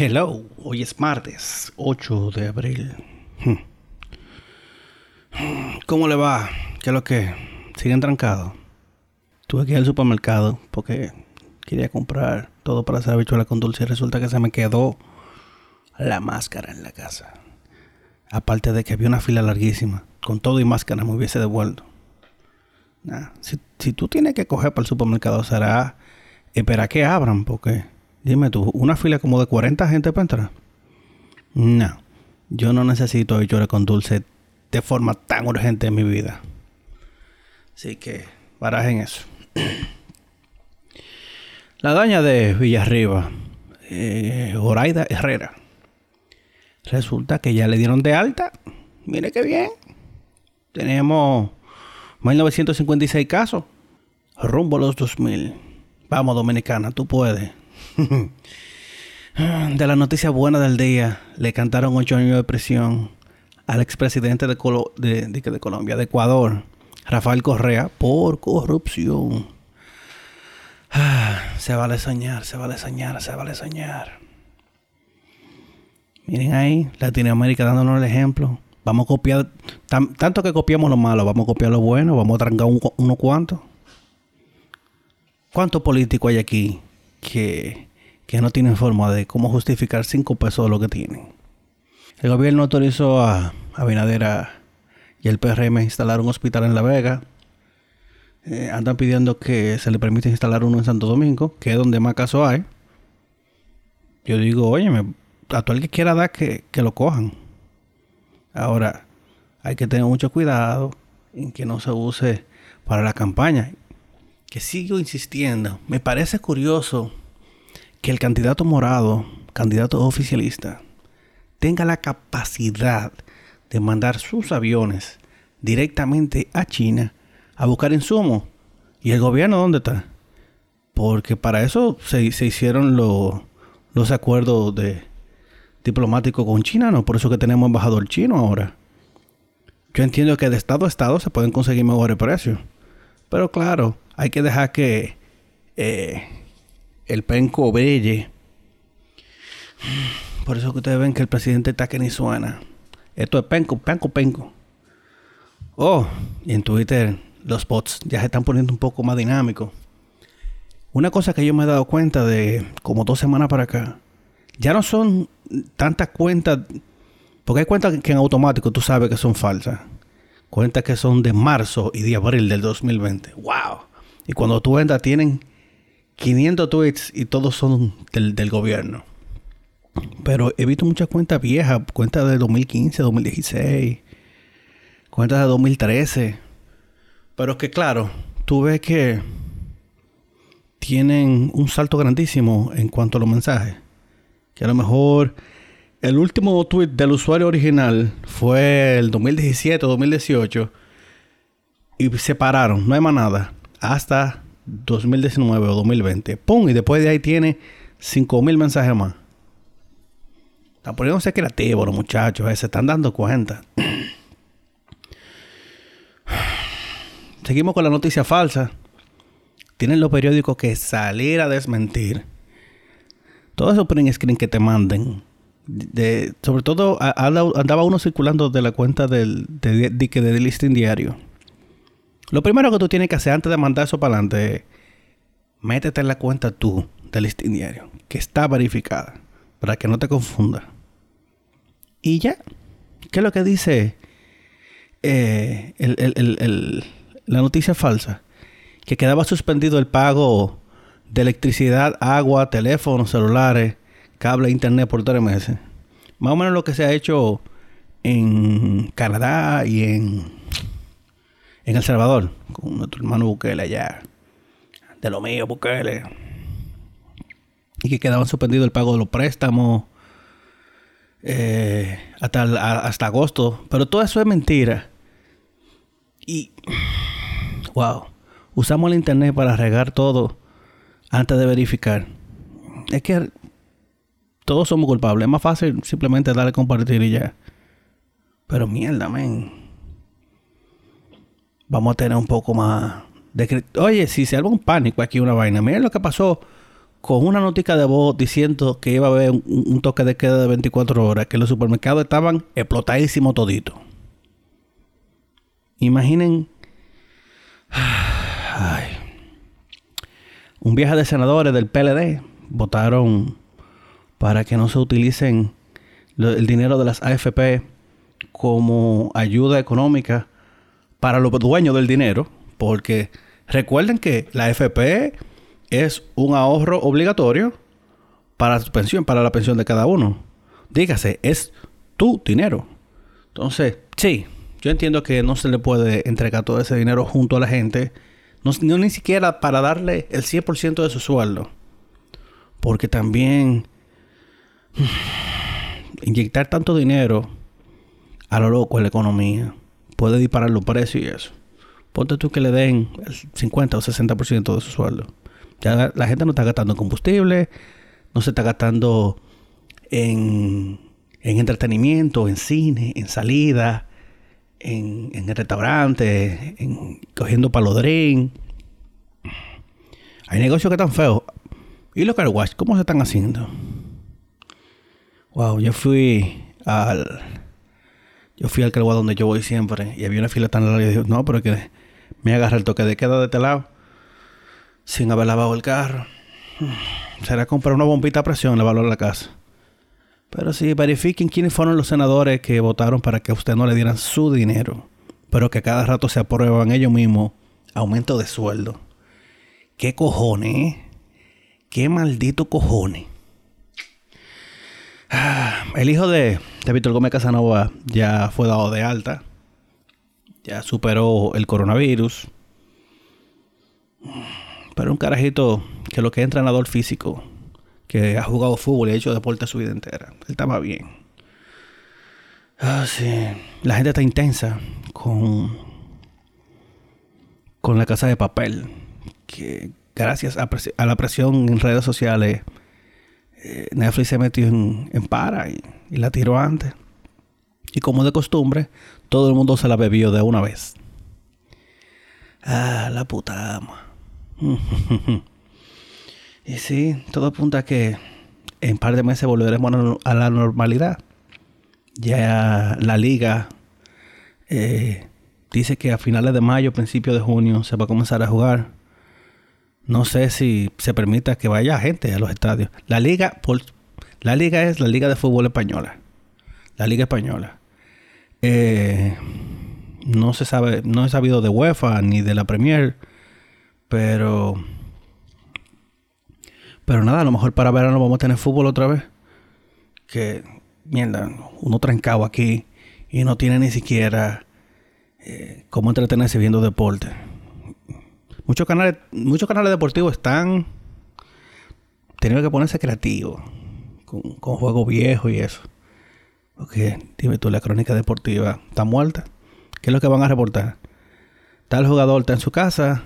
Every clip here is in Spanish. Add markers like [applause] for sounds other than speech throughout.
Hello, hoy es martes 8 de abril. Hmm. ¿Cómo le va? ¿Qué es lo que? ¿Siguen trancados? Tuve que ir al supermercado porque quería comprar todo para hacer habichuela con dulce y resulta que se me quedó la máscara en la casa. Aparte de que había una fila larguísima. Con todo y máscara me hubiese devuelto. si, si, tú tienes que coger para el supermercado será esperar que abran porque Dime tú, ¿una fila como de 40 gente para entrar? No, yo no necesito habichuelas con dulce de forma tan urgente en mi vida. Así que, barajen eso. [clears throat] La daña de Villarriba, eh, Horaida Herrera, resulta que ya le dieron de alta. Mire qué bien. Tenemos 1956 casos. Rumbo a los 2000. Vamos, Dominicana, tú puedes. [laughs] de la noticia buena del día, le cantaron ocho años de prisión al expresidente de, de, Colombia, de Ecuador, Rafael Correa, por corrupción. [sighs] se vale soñar, se vale soñar, se vale soñar. Miren ahí, Latinoamérica dándonos el ejemplo. Vamos a copiar, tanto que copiamos lo malo, vamos a copiar lo bueno, vamos a trancar uno unos cuantos. ¿Cuántos políticos hay aquí que que no tienen forma de cómo justificar cinco pesos de lo que tienen. El gobierno autorizó a Abinadera y el PRM a instalar un hospital en La Vega. Eh, andan pidiendo que se le permita instalar uno en Santo Domingo, que es donde más casos hay. Yo digo, oye, a todo el que quiera dar que, que lo cojan. Ahora, hay que tener mucho cuidado en que no se use para la campaña. Que sigo insistiendo. Me parece curioso que el candidato morado, candidato oficialista, tenga la capacidad de mandar sus aviones directamente a China a buscar insumos. ¿Y el gobierno dónde está? Porque para eso se, hicieron los acuerdos de, diplomáticos con China, ¿no? Por eso que tenemos embajador chino ahora. Yo entiendo que de estado a estado se pueden conseguir mejores precios. Pero claro, hay que dejar que eh, el penco brille. Por eso que ustedes ven que el presidente está que ni suena. Esto es penco, penco, penco. Oh, y en Twitter los bots ya se están poniendo un poco más dinámicos. Una cosa que yo me he dado cuenta de como dos semanas para acá, ya no son tantas cuentas, porque hay cuentas que en automático tú sabes que son falsas. Cuentas que son de marzo y de abril del 2020. ¡Wow! Y cuando tú entras tienen 500 tweets y todos son del, gobierno. Pero he visto muchas cuentas viejas, cuentas de 2015, 2016, cuentas de 2013. Pero es que claro, tú ves que tienen un salto grandísimo en cuanto a los mensajes. Que a lo mejor el último tweet del usuario original fue el 2017 o 2018 y se pararon, no hay más nada. Hasta 2019 o 2020. ¡Pum! Y después de ahí tiene 5000 mensajes más. Están poniéndose creativos los muchachos, eh, se están dando cuenta. [sighs] Seguimos con la noticia falsa. Tienen los periódicos que salir a desmentir. Todos esos print screen que te manden. De, sobre todo andaba uno circulando de la cuenta del, de, de, de listing diario lo primero que tú tienes que hacer antes de mandar eso para adelante es métete en la cuenta tú del listing diario, que está verificada, para que no te confunda. Y ya, ¿qué es lo que dice eh, la noticia falsa? Que quedaba suspendido el pago de electricidad, agua, teléfonos, celulares, cable, internet por tres meses. Más o menos lo que se ha hecho en Canadá y en en El Salvador, con nuestro hermano Bukele allá, de lo mío, Bukele, y que quedaban suspendidos el pago de los préstamos eh, hasta, hasta agosto, pero todo eso es mentira. Y, wow, usamos el internet para regar todo antes de verificar. Es que todos somos culpables. Es más fácil simplemente darle a compartir y ya. Pero mierda, men vamos a tener un poco más de... Oye, si se algo un pánico aquí, una vaina. Miren lo que pasó con una notica de voz diciendo que iba a haber un, toque de queda de 24 horas, que los supermercados estaban explotadísimos toditos. Imaginen un viaje de senadores del PLD votaron para que no se utilicen el dinero de las AFP como ayuda económica para los dueños del dinero, porque recuerden que la AFP es un ahorro obligatorio para su pensión, para la pensión de cada uno. Dígase, es tu dinero. Entonces, sí, yo entiendo que no se le puede entregar todo ese dinero junto a la gente, no, ni siquiera para darle el 100% de su sueldo. Porque también [sighs] inyectar tanto dinero a lo loco en la economía puede disparar los precios y eso. Ponte tú que le den el 50 o 60% de su sueldo. Ya la gente no está gastando en combustible, no se está gastando en, en entretenimiento, en cine, en salida, en, en el restaurante, en, cogiendo palodrín. Hay negocios que están feos. ¿Y los car wash cómo se están haciendo? Wow, yo fui al. Yo fui al car donde yo voy siempre y había una fila tan larga y dije, no, pero que me agarra el toque de queda de este lado sin haber lavado el carro. [sighs] Será comprar una bombita a presión lavarlo en la casa. Pero sí, verifiquen quiénes fueron los senadores que votaron para que a usted no le dieran su dinero, pero que cada rato se aprueban ellos mismos aumento de sueldo. ¿Qué cojones? ¿Qué maldito cojones? [sighs] Ah, el hijo de, de Víctor Gómez Casanova ya fue dado de alta. Ya superó el coronavirus. Pero un carajito que lo que es entrenador físico que ha jugado fútbol y ha hecho deporte su vida entera. Él estaba bien. Ah, sí. La gente está intensa con, con la casa de papel. Que gracias a, la presión en redes sociales, eh, Netflix se metió en, para y, la tiró antes. Y como de costumbre, todo el mundo se la bebió de una vez. Ah, la puta ama. [laughs] Y sí, todo apunta a que en un par de meses volveremos a la normalidad. Ya la liga eh, dice que a finales de mayo, principios de junio, se va a comenzar a jugar. No sé si se permita que vaya gente a los estadios. La liga, la liga es la liga de fútbol española. La liga española. Eh, no se sabe, no he sabido de UEFA ni de la Premier, pero pero nada, a lo mejor para verano vamos a tener fútbol otra vez. Que, mierda, uno trancado aquí y no tiene ni siquiera eh, cómo entretenerse viendo deporte. Muchos canales, muchos canales deportivos están teniendo que ponerse creativos con, con juegos viejos y eso. Porque, dime tú, la crónica deportiva está muerta. ¿Qué es lo que van a reportar? Tal jugador está en su casa,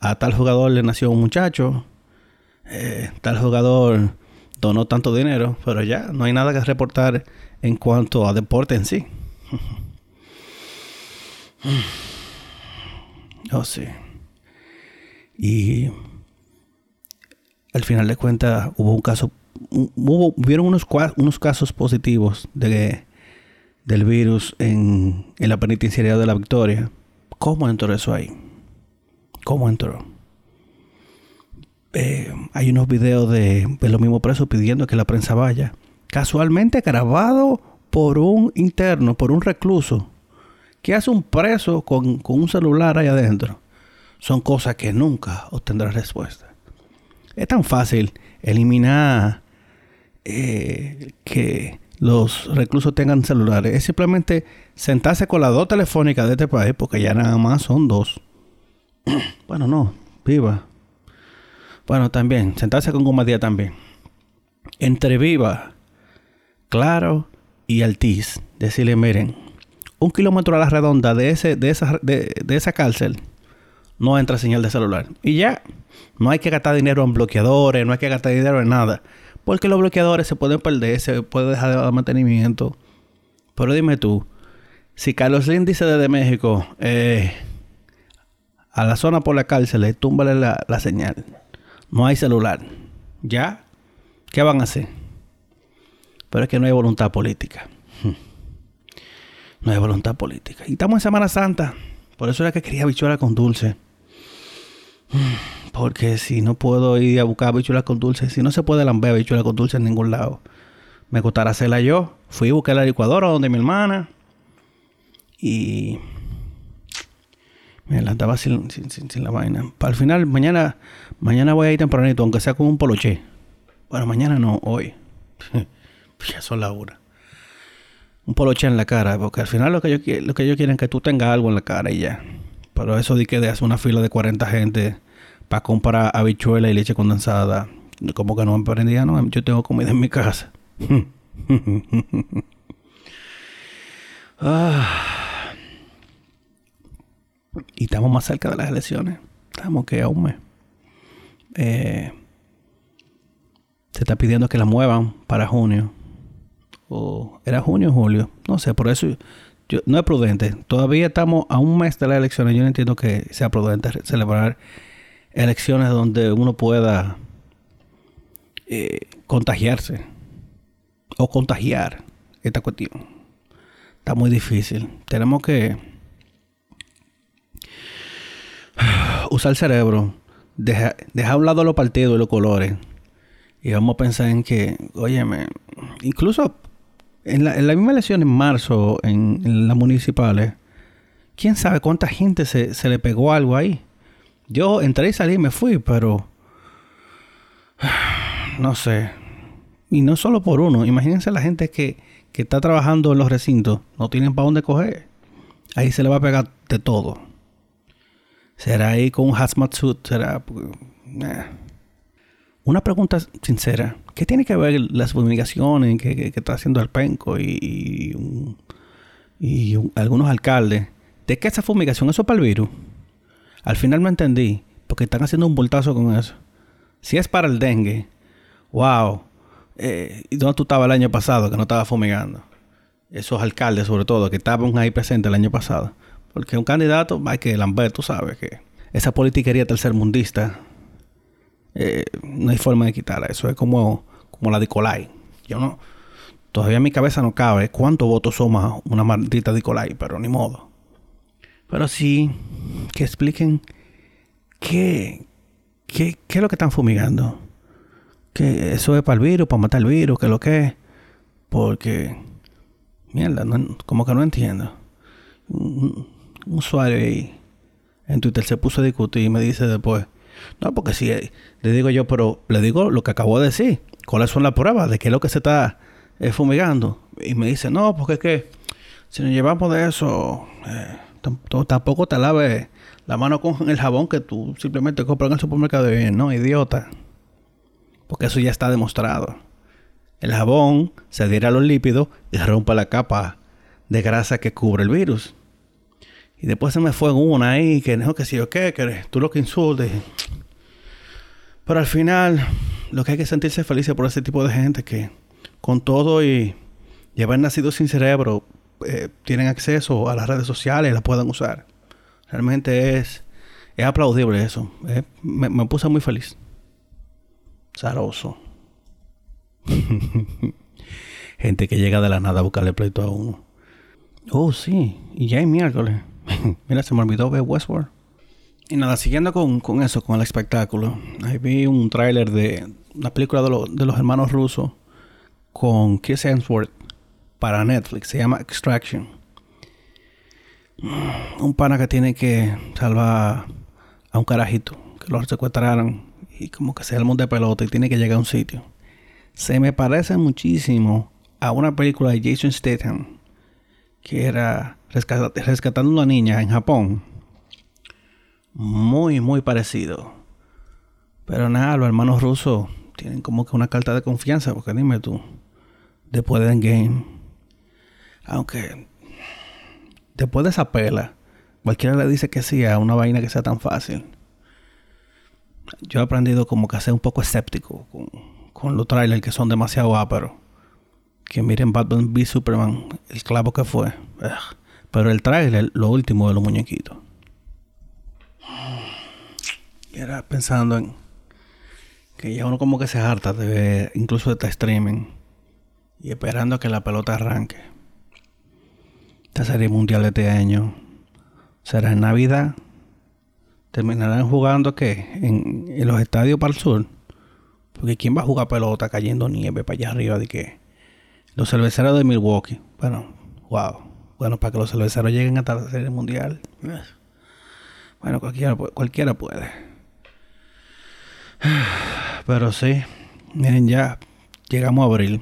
a tal jugador le nació un muchacho, eh, tal jugador donó tanto dinero, pero ya no hay nada que reportar en cuanto a deporte en sí. [laughs] oh, sí. Y al final de cuentas hubo un caso, hubo, hubieron unos, unos casos positivos de, del virus en, en la penitenciaría de la Victoria. ¿Cómo entró eso ahí? ¿Cómo entró? Eh, hay unos videos de, los mismos presos pidiendo que la prensa vaya. Casualmente grabado por un interno, por un recluso. ¿Qué hace un preso con, un celular ahí adentro? Son cosas que nunca obtendrá respuesta. Es tan fácil eliminar eh, que los reclusos tengan celulares. Es simplemente sentarse con las dos telefónicas de este país, porque ya nada más son dos. [clears throat] bueno, no, viva. Bueno, también, sentarse con Gomadía también. Entre Viva, Claro y Altiz, decirle, miren, un kilómetro a la redonda de, ese, de, de, esa cárcel no entra señal de celular. Y ya, no hay que gastar dinero en bloqueadores, no hay que gastar dinero en nada. Porque los bloqueadores se pueden perder, se puede dejar de dar mantenimiento. Pero dime tú, si Carlos Slim dice desde México, eh, a la zona por la cárcel, túmbale la, la señal no hay celular. ¿Ya? ¿Qué van a hacer? Pero es que no hay voluntad política. [laughs] No hay voluntad política. Y estamos en Semana Santa. Por eso era que quería bichuela con dulce. [sighs] Porque si no puedo ir a buscar bichuela con dulce, si no se puede lamber bichuela con dulce en ningún lado, me costará hacerla yo. Fui a buscar la licuadora donde mi hermana. Y me la sin, la vaina. Para el final, mañana, mañana voy a ir tempranito, aunque sea con un poloche. Bueno, mañana no, hoy. [laughs] ya son la hora. Un poloche en la cara, porque al final lo que, yo, lo que ellos quieren es que tú tengas algo en la cara y ya. Pero eso de que de hacer una fila de 40 gente para comprar habichuela y leche condensada, como que no me prendía, no, yo tengo comida en mi casa. [laughs] ah. Y estamos más cerca de las elecciones. Estamos que a un mes. Eh, se está pidiendo que la muevan para junio. O era junio o julio. No sé, por eso no es prudente. Todavía estamos a un mes de las elecciones. Yo no entiendo que sea prudente celebrar elecciones donde uno pueda eh, contagiarse o contagiar esta cuestión. Está muy difícil. Tenemos que [sighs] usar el cerebro, dejar deja a un lado los partidos y los colores. Y vamos a pensar en que, óyeme, incluso en la, en misma elección en marzo, en, las municipales, quién sabe cuánta gente se, se, le pegó algo ahí. Yo entré y salí y me fui, pero [sighs] no sé. Y no solo por uno. Imagínense la gente que, que está trabajando en los recintos, no tienen para dónde coger. Ahí se le va a pegar de todo. ¿Será ahí con un hazmat suit? ¿Será...? Una pregunta sincera. ¿Qué tiene que ver las fumigaciones que, está haciendo el penco y, y, algunos alcaldes? ¿De qué esa fumigación? ¿Eso es para el virus? Al final no entendí. Porque están haciendo un voltazo con eso. Si es para el dengue. ¡Wow! Eh, ¿Y dónde tú estabas el año pasado que no estaba fumigando? Esos alcaldes sobre todo que estaban ahí presentes el año pasado. Porque un candidato hay que lamber, tú sabes que esa politiquería tercermundista eh, no hay forma de quitarla. Eso es como, como la de Colai. Yo no, todavía en mi cabeza no cabe cuántos votos suma una maldita Nicolai, pero ni modo. Pero sí que expliquen qué, qué, qué es lo que están fumigando. Que eso es para el virus, para matar el virus, que lo que es. Porque, mierda, como que no entiendo un usuario ahí en Twitter se puso a discutir y me dice después, no, porque si le digo yo, pero le digo lo que acabo de decir, cuáles son las pruebas de qué es lo que se está eh, fumigando. Y me dice, no, porque es que si nos llevamos de eso, eh, tampoco te laves la mano con el jabón que tú simplemente compras en el supermercado y no, idiota. Porque eso ya está demostrado. El jabón se adhiere a los lípidos y rompe la capa de grasa que cubre el virus. Y después se me fue una ahí que dijo que yo qué, que tú lo que insultes. Pero al final, lo que hay que sentirse feliz por ese tipo de gente que con todo y, haber nacido sin cerebro, eh, tienen acceso a las redes sociales y las pueden usar. Realmente es, es aplaudible eso. Eh, me, me, puse muy feliz. Zaroso. [laughs] gente que llega de la nada a buscarle pleito a uno. Oh, sí. Y ya es miércoles. [laughs] Mira, se me olvidó ver Westworld. Y nada, siguiendo con, con eso, con el espectáculo. Ahí vi un tráiler de una película de, de, los hermanos rusos con Chris Hemsworth para Netflix. Se llama Extraction. Un pana que tiene que salvar a un carajito que lo secuestraron y como que se el mundo de pelota y tiene que llegar a un sitio. Se me parece muchísimo a una película de Jason Statham que era rescatando una niña en Japón. Muy, muy parecido. Pero nada, los hermanos rusos tienen como que una carta de confianza, porque dime tú, después de Endgame, aunque después de esa pela, cualquiera le dice que sí a una vaina que sea tan fácil. Yo he aprendido como que a ser un poco escéptico con, con los trailers que son demasiado áperos que miren Batman v Superman, el clavo que fue. Pero el trailer, lo último de los muñequitos. Y era pensando en que ya uno como que se harta de ver incluso de este streaming y esperando a que la pelota arranque. Esta serie mundial de este año será en Navidad. Terminarán jugando qué? En, los estadios para el sur. Porque ¿quién va a jugar pelota cayendo nieve para allá arriba de qué? Los cerveceros de Milwaukee. Bueno, wow. Bueno, para que los cerveceros lleguen hasta la serie mundial. Bueno, cualquiera, cualquiera puede. [sighs] Pero sí, miren ya, llegamos a abril.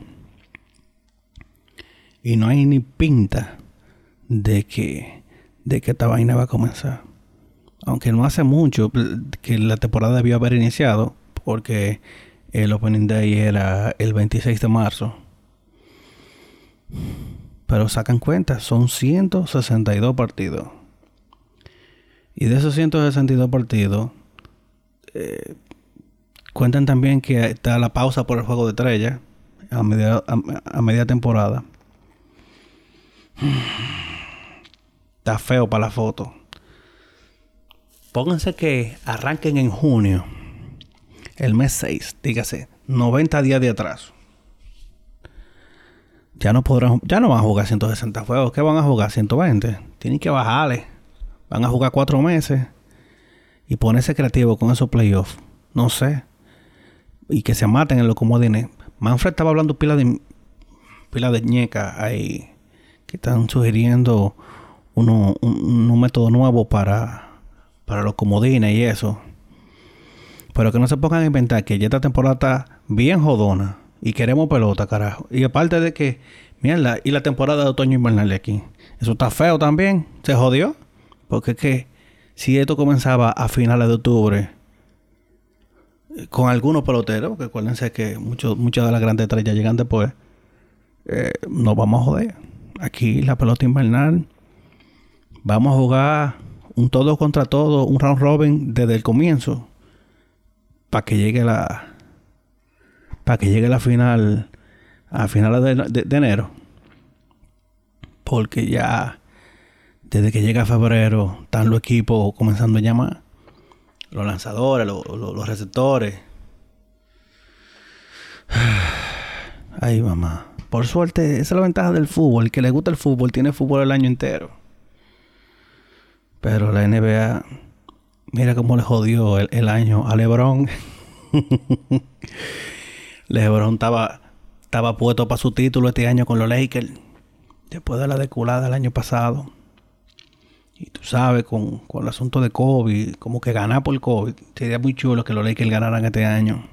Y no hay ni pinta de que, de que esta vaina va a comenzar. Aunque no hace mucho que la temporada debió haber iniciado, porque el Opening Day era el 26 de marzo. Pero sacan cuenta, son 162 partidos. Y de esos 162 partidos, eh, cuentan también que está la pausa por el juego de estrella a media, a media temporada. [sighs] Está feo para la foto. Pónganse que arranquen en junio el mes 6, dígase, 90 días de atraso. Ya no podrán, ya no van a jugar 160 juegos, ¿qué van a jugar? 120. Tienen que bajarle. Van a jugar cuatro meses y ponerse creativo con esos playoffs. No sé. Y que se maten en los comodines. Manfred estaba hablando pila de pila de ñeca ahí que están sugiriendo uno, un, un método nuevo para para los comodines y eso. Pero que no se pongan a inventar que ya esta temporada está bien jodona. Y queremos pelota, carajo. Y aparte de que, mierda, y la temporada de otoño invernal aquí. Eso está feo también. Se jodió. Porque es que si esto comenzaba a finales de octubre, con algunos peloteros, que acuérdense que muchos, muchas de las grandes estrellas llegan después, eh, nos vamos a joder. Aquí la pelota invernal, vamos a jugar un todo contra todo, un round robin desde el comienzo para que llegue la para que llegue la final a finales de, enero. Porque ya desde que llega febrero están los equipos comenzando a llamar los lanzadores los, receptores [sighs] ay mamá por suerte esa es la ventaja del fútbol el que le gusta el fútbol tiene fútbol el año entero pero la NBA Mira cómo le jodió el, año a LeBron. [laughs] LeBron estaba, estaba puesto para su título este año con los Lakers. Después de la deculada del año pasado. Y tú sabes, con, con el asunto de COVID, como que ganar por COVID. Sería muy chulo que los Lakers ganaran este año.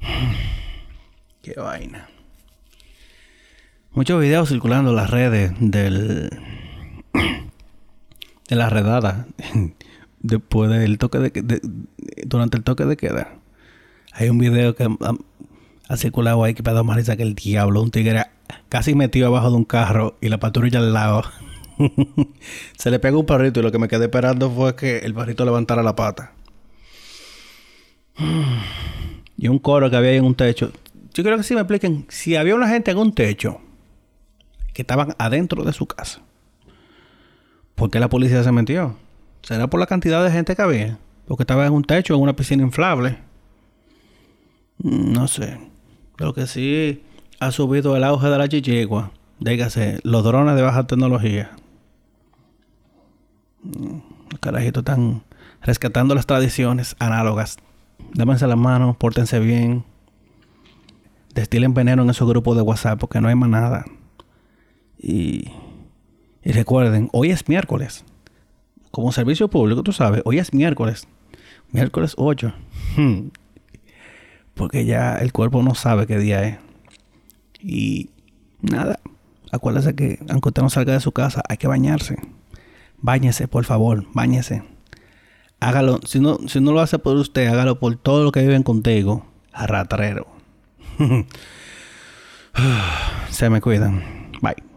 [sighs] Qué vaina. Muchos videos circulando en las redes del [clears throat] de la redada [laughs] después del toque de, durante el toque de queda hay un video que ha, circulado ahí que ha dado más risa que el diablo un tigre casi metido abajo de un carro y la patrulla al lado [laughs] [laughs] se le pega un perrito y lo que me quedé esperando fue que el perrito levantara la pata [sighs] y un coro que había ahí en un techo yo creo que sí me expliquen si había una gente en un techo que estaban adentro de su casa ¿Por qué la policía se metió? ¿Será por la cantidad de gente que había? Porque estaba en un techo, en una piscina inflable. No sé. Lo que sí ha subido el auge de la chichigua. Dígase, los drones de baja tecnología. Los carajitos están rescatando las tradiciones análogas. Dámense las manos, pórtense bien. Destilen veneno en esos grupos de WhatsApp porque no hay más nada. Y y recuerden, hoy es miércoles. Como servicio público, tú sabes, hoy es miércoles. Miércoles 8. Hmm. Porque ya el cuerpo no sabe qué día es. Y nada, acuérdese que aunque usted no salga de su casa, hay que bañarse. Báñese, por favor, báñese. Hágalo, si no, si no lo hace por usted, hágalo por todo lo que viven contigo. Arratrero. [laughs] Se me cuidan. Bye.